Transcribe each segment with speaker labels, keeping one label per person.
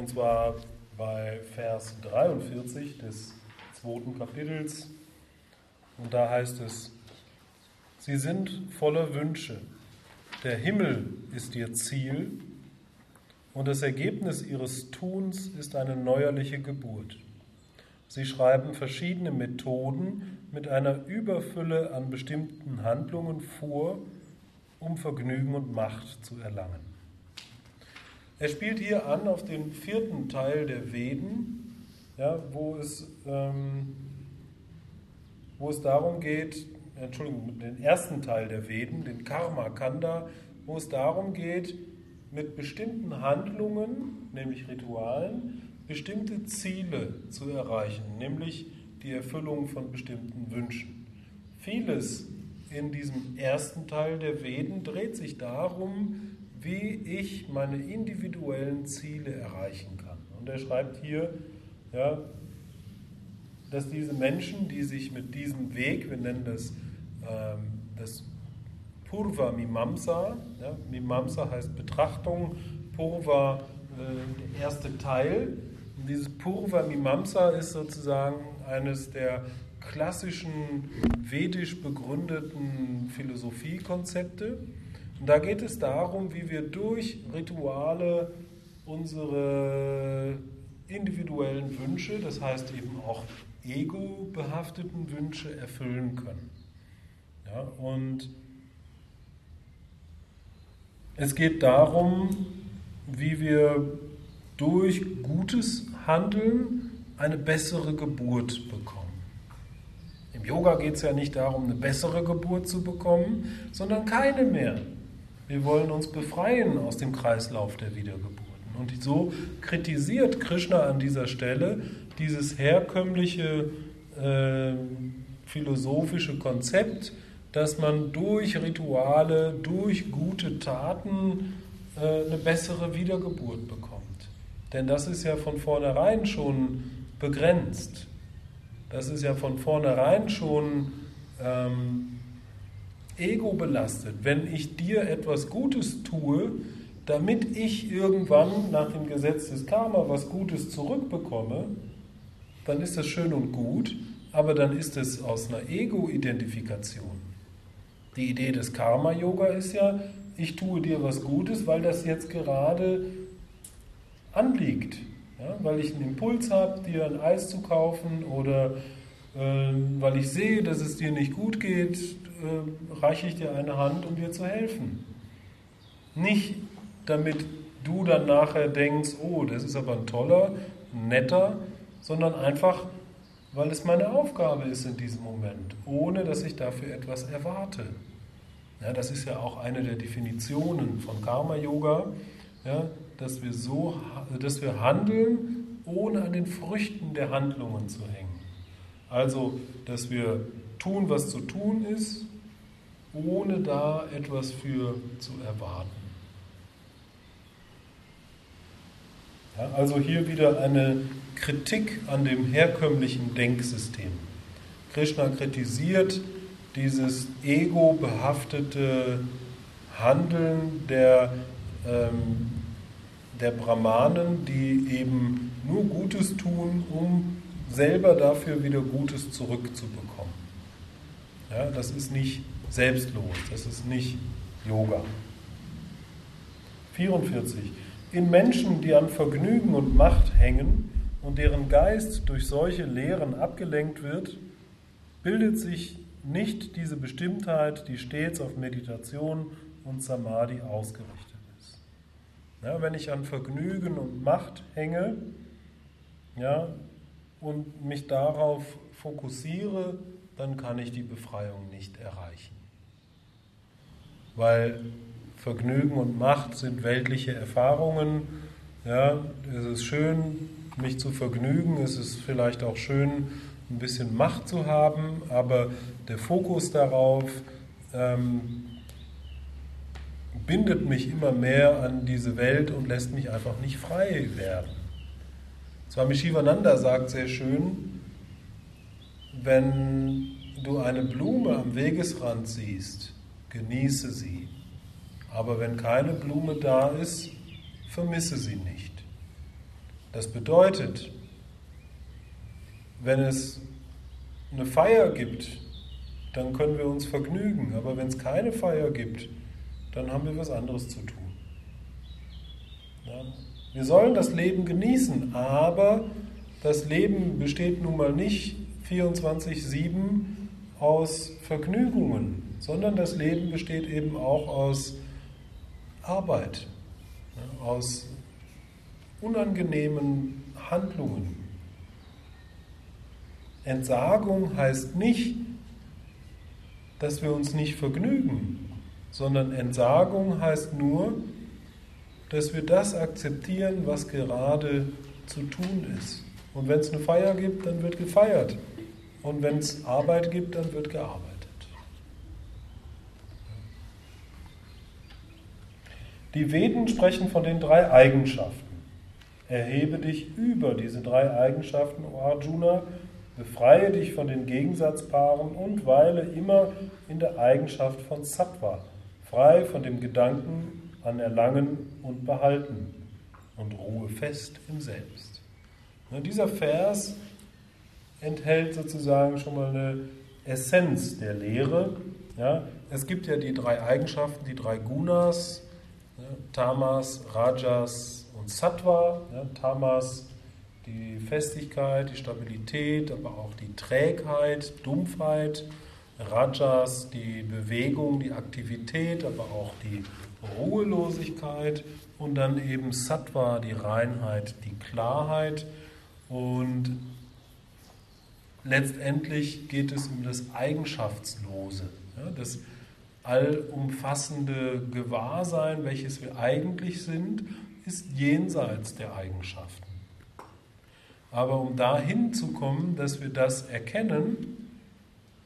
Speaker 1: Und zwar bei Vers 43 des zweiten Kapitels. Und da heißt es, Sie sind voller Wünsche. Der Himmel ist ihr Ziel und das Ergebnis ihres Tuns ist eine neuerliche Geburt. Sie schreiben verschiedene Methoden mit einer Überfülle an bestimmten Handlungen vor, um Vergnügen und Macht zu erlangen. Er spielt hier an auf den vierten Teil der Veden, ja, wo, es, ähm, wo es darum geht, Entschuldigung, den ersten Teil der Veden, den Karma Kanda, wo es darum geht, mit bestimmten Handlungen, nämlich Ritualen, bestimmte Ziele zu erreichen, nämlich die Erfüllung von bestimmten Wünschen. Vieles in diesem ersten Teil der Veden dreht sich darum, wie ich meine individuellen Ziele erreichen kann. Und er schreibt hier, ja, dass diese Menschen, die sich mit diesem Weg, wir nennen das ähm, das Purva Mimamsa. Ja, Mimamsa heißt Betrachtung, Purva äh, der erste Teil. Und dieses Purva Mimamsa ist sozusagen eines der klassischen vedisch begründeten Philosophiekonzepte. Und da geht es darum, wie wir durch Rituale unsere individuellen Wünsche, das heißt eben auch ego-behafteten Wünsche erfüllen können. Ja, und es geht darum, wie wir durch gutes Handeln eine bessere Geburt bekommen. Im Yoga geht es ja nicht darum, eine bessere Geburt zu bekommen, sondern keine mehr. Wir wollen uns befreien aus dem Kreislauf der Wiedergeburten. Und so kritisiert Krishna an dieser Stelle dieses herkömmliche äh, philosophische Konzept, dass man durch Rituale, durch gute Taten äh, eine bessere Wiedergeburt bekommt. Denn das ist ja von vornherein schon begrenzt. Das ist ja von vornherein schon ähm, ego belastet. Wenn ich dir etwas Gutes tue, damit ich irgendwann nach dem Gesetz des Karma was Gutes zurückbekomme, dann ist das schön und gut, aber dann ist es aus einer Ego-Identifikation. Die Idee des Karma-Yoga ist ja, ich tue dir was Gutes, weil das jetzt gerade anliegt. Ja, weil ich einen Impuls habe, dir ein Eis zu kaufen oder äh, weil ich sehe, dass es dir nicht gut geht, äh, reiche ich dir eine Hand, um dir zu helfen. Nicht damit du dann nachher denkst, oh, das ist aber ein toller, netter, sondern einfach, weil es meine Aufgabe ist in diesem Moment, ohne dass ich dafür etwas erwarte. Ja, das ist ja auch eine der Definitionen von Karma Yoga, ja, dass wir so, dass wir handeln, ohne an den Früchten der Handlungen zu hängen. Also, dass wir tun, was zu tun ist, ohne da etwas für zu erwarten. Ja, also hier wieder eine Kritik an dem herkömmlichen Denksystem. Krishna kritisiert dieses ego-behaftete Handeln der, ähm, der Brahmanen, die eben nur Gutes tun, um selber dafür wieder Gutes zurückzubekommen. Ja, das ist nicht selbstlos, das ist nicht Yoga. 44. In Menschen, die an Vergnügen und Macht hängen und deren Geist durch solche Lehren abgelenkt wird, bildet sich nicht diese Bestimmtheit, die stets auf Meditation und Samadhi ausgerichtet ist. Ja, wenn ich an Vergnügen und Macht hänge ja, und mich darauf fokussiere, dann kann ich die Befreiung nicht erreichen. Weil Vergnügen und Macht sind weltliche Erfahrungen. Ja, es ist schön, mich zu vergnügen. Es ist vielleicht auch schön, ein bisschen Macht zu haben, aber der Fokus darauf ähm, bindet mich immer mehr an diese Welt und lässt mich einfach nicht frei werden. Swami Shivananda sagt sehr schön, wenn du eine Blume am Wegesrand siehst, genieße sie. Aber wenn keine Blume da ist, vermisse sie nicht. Das bedeutet, wenn es eine Feier gibt, dann können wir uns vergnügen. Aber wenn es keine Feier gibt, dann haben wir was anderes zu tun. Ja? Wir sollen das Leben genießen, aber das Leben besteht nun mal nicht 24-7 aus Vergnügungen, sondern das Leben besteht eben auch aus Arbeit, aus unangenehmen Handlungen. Entsagung heißt nicht, dass wir uns nicht vergnügen, sondern Entsagung heißt nur, dass wir das akzeptieren, was gerade zu tun ist. Und wenn es eine Feier gibt, dann wird gefeiert. Und wenn es Arbeit gibt, dann wird gearbeitet. Die Veden sprechen von den drei Eigenschaften. Erhebe dich über diese drei Eigenschaften, O Arjuna, befreie dich von den Gegensatzpaaren und weile immer in der Eigenschaft von Sattva, frei von dem Gedanken an Erlangen und Behalten und ruhe fest im Selbst. Und dieser Vers enthält sozusagen schon mal eine Essenz der Lehre. Ja, es gibt ja die drei Eigenschaften, die drei Gunas, ja, Tamas, Rajas und Sattva. Ja, Tamas die Festigkeit, die Stabilität, aber auch die Trägheit, Dumpfheit. Rajas die Bewegung, die Aktivität, aber auch die Ruhelosigkeit. Und dann eben Sattva, die Reinheit, die Klarheit. Und letztendlich geht es um das Eigenschaftslose, ja, das allumfassende Gewahrsein, welches wir eigentlich sind, ist jenseits der Eigenschaften. Aber um dahin zu kommen, dass wir das erkennen,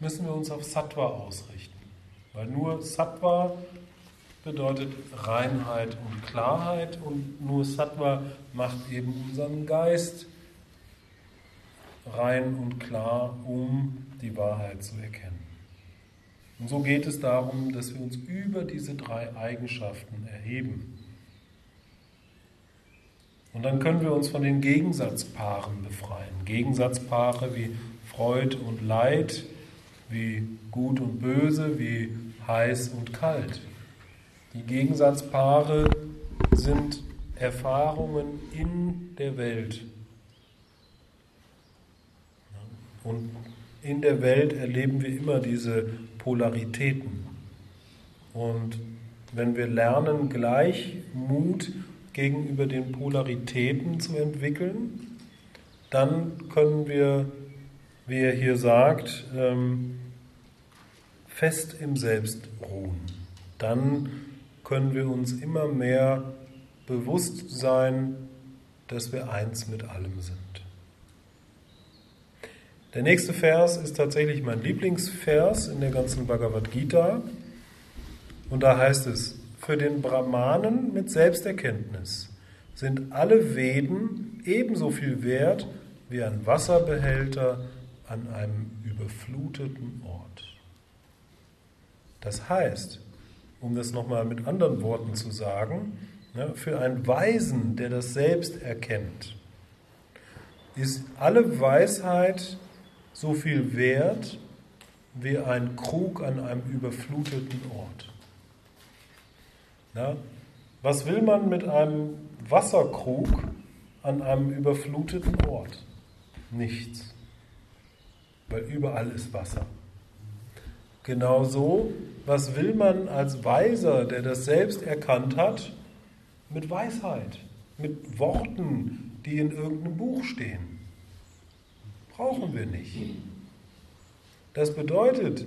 Speaker 1: müssen wir uns auf Sattva ausrichten. Weil nur Sattva bedeutet Reinheit und Klarheit und nur Sattva macht eben unseren Geist rein und klar, um die Wahrheit zu erkennen. Und so geht es darum, dass wir uns über diese drei Eigenschaften erheben. Und dann können wir uns von den Gegensatzpaaren befreien. Gegensatzpaare wie Freud und Leid, wie Gut und Böse, wie heiß und kalt. Die Gegensatzpaare sind Erfahrungen in der Welt. Und in der Welt erleben wir immer diese Polaritäten. Und wenn wir lernen, Gleichmut gegenüber den Polaritäten zu entwickeln, dann können wir, wie er hier sagt, ähm, fest im Selbst ruhen. Dann können wir uns immer mehr bewusst sein, dass wir eins mit allem sind. Der nächste Vers ist tatsächlich mein Lieblingsvers in der ganzen Bhagavad Gita. Und da heißt es, für den Brahmanen mit Selbsterkenntnis sind alle Veden ebenso viel wert wie ein Wasserbehälter an einem überfluteten Ort. Das heißt, um das nochmal mit anderen Worten zu sagen, für einen Weisen, der das selbst erkennt, ist alle Weisheit so viel wert wie ein Krug an einem überfluteten Ort. Ja? Was will man mit einem Wasserkrug an einem überfluteten Ort? Nichts. Weil überall ist Wasser. Genauso, was will man als Weiser, der das selbst erkannt hat, mit Weisheit, mit Worten, die in irgendeinem Buch stehen? Brauchen wir nicht. Das bedeutet,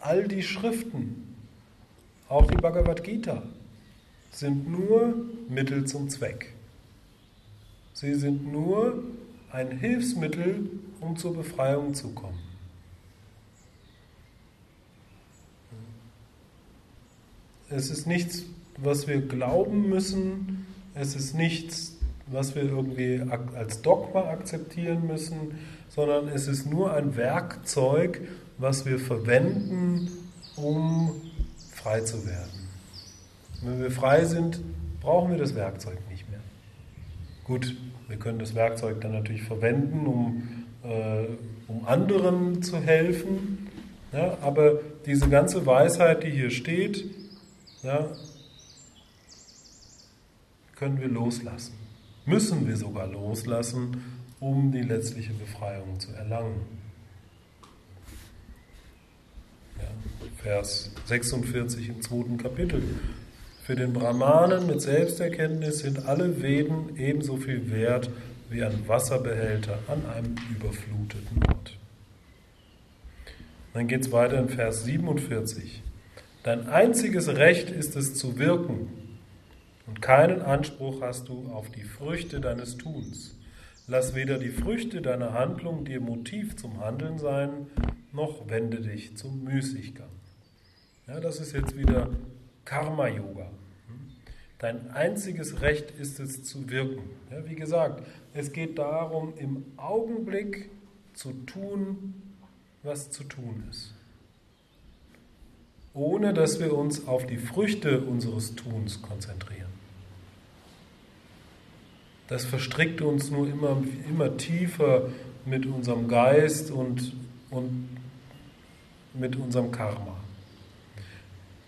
Speaker 1: all die Schriften, auch die Bhagavad Gita, sind nur Mittel zum Zweck. Sie sind nur ein Hilfsmittel, um zur Befreiung zu kommen. Es ist nichts, was wir glauben müssen. Es ist nichts, was wir irgendwie als Dogma akzeptieren müssen sondern es ist nur ein Werkzeug, was wir verwenden, um frei zu werden. Wenn wir frei sind, brauchen wir das Werkzeug nicht mehr. Gut, wir können das Werkzeug dann natürlich verwenden, um, äh, um anderen zu helfen. Ja, aber diese ganze Weisheit, die hier steht, ja, können wir loslassen. Müssen wir sogar loslassen, um die letztliche Befreiung zu erlangen. Ja, Vers 46 im zweiten Kapitel. Für den Brahmanen mit Selbsterkenntnis sind alle Veden ebenso viel wert wie ein Wasserbehälter an einem überfluteten Ort. Dann geht es weiter in Vers 47. Dein einziges Recht ist es zu wirken und keinen Anspruch hast du auf die Früchte deines Tuns. Lass weder die Früchte deiner Handlung dir Motiv zum Handeln sein, noch wende dich zum Müßiggang. Ja, das ist jetzt wieder Karma-Yoga. Dein einziges Recht ist es zu wirken. Ja, wie gesagt, es geht darum, im Augenblick zu tun, was zu tun ist. Ohne dass wir uns auf die Früchte unseres Tuns konzentrieren. Das verstrickt uns nur immer, immer tiefer mit unserem Geist und, und mit unserem Karma.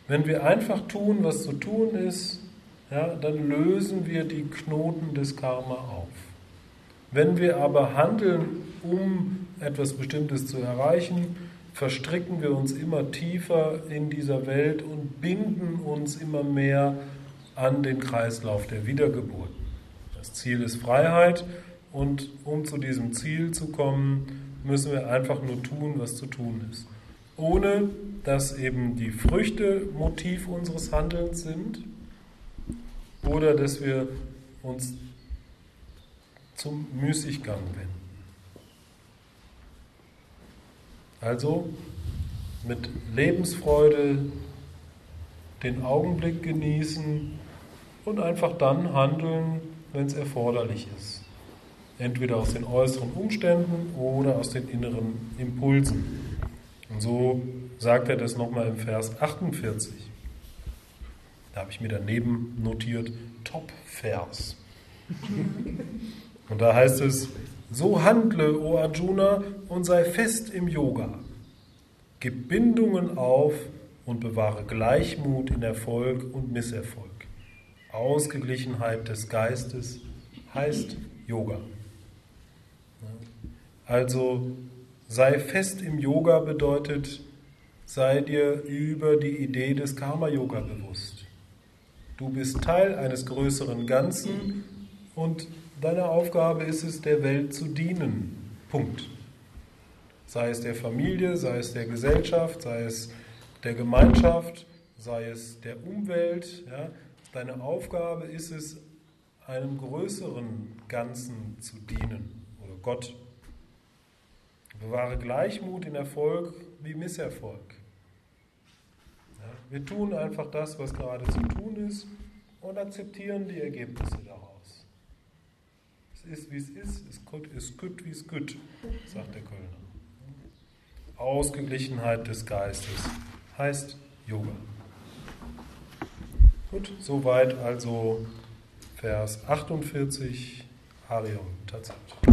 Speaker 1: Wenn wir einfach tun, was zu tun ist, ja, dann lösen wir die Knoten des Karma auf. Wenn wir aber handeln, um etwas Bestimmtes zu erreichen, verstricken wir uns immer tiefer in dieser Welt und binden uns immer mehr an den Kreislauf der Wiedergeburt. Das Ziel ist Freiheit und um zu diesem Ziel zu kommen, müssen wir einfach nur tun, was zu tun ist. Ohne dass eben die Früchte Motiv unseres Handelns sind, oder dass wir uns zum Müßiggang wenden. Also mit Lebensfreude den Augenblick genießen und einfach dann handeln, wenn es erforderlich ist. Entweder aus den äußeren Umständen oder aus den inneren Impulsen. Und so sagt er das nochmal im Vers 48. Da habe ich mir daneben notiert, Top-Vers. Und da heißt es, so handle, o Arjuna, und sei fest im Yoga. Gib Bindungen auf und bewahre Gleichmut in Erfolg und Misserfolg. Ausgeglichenheit des Geistes heißt Yoga. Also sei fest im Yoga bedeutet, sei dir über die Idee des Karma-Yoga bewusst. Du bist Teil eines größeren Ganzen und deine Aufgabe ist es, der Welt zu dienen. Punkt. Sei es der Familie, sei es der Gesellschaft, sei es der Gemeinschaft, sei es der Umwelt. Ja. Deine Aufgabe ist es, einem größeren Ganzen zu dienen oder Gott. Bewahre Gleichmut in Erfolg wie Misserfolg. Wir tun einfach das, was gerade zu tun ist und akzeptieren die Ergebnisse daraus. Es ist, wie es ist, es ist gut, wie es gut, sagt der Kölner. Ausgeglichenheit des Geistes heißt Yoga. Gut, soweit also Vers 48, Arium Tatsat.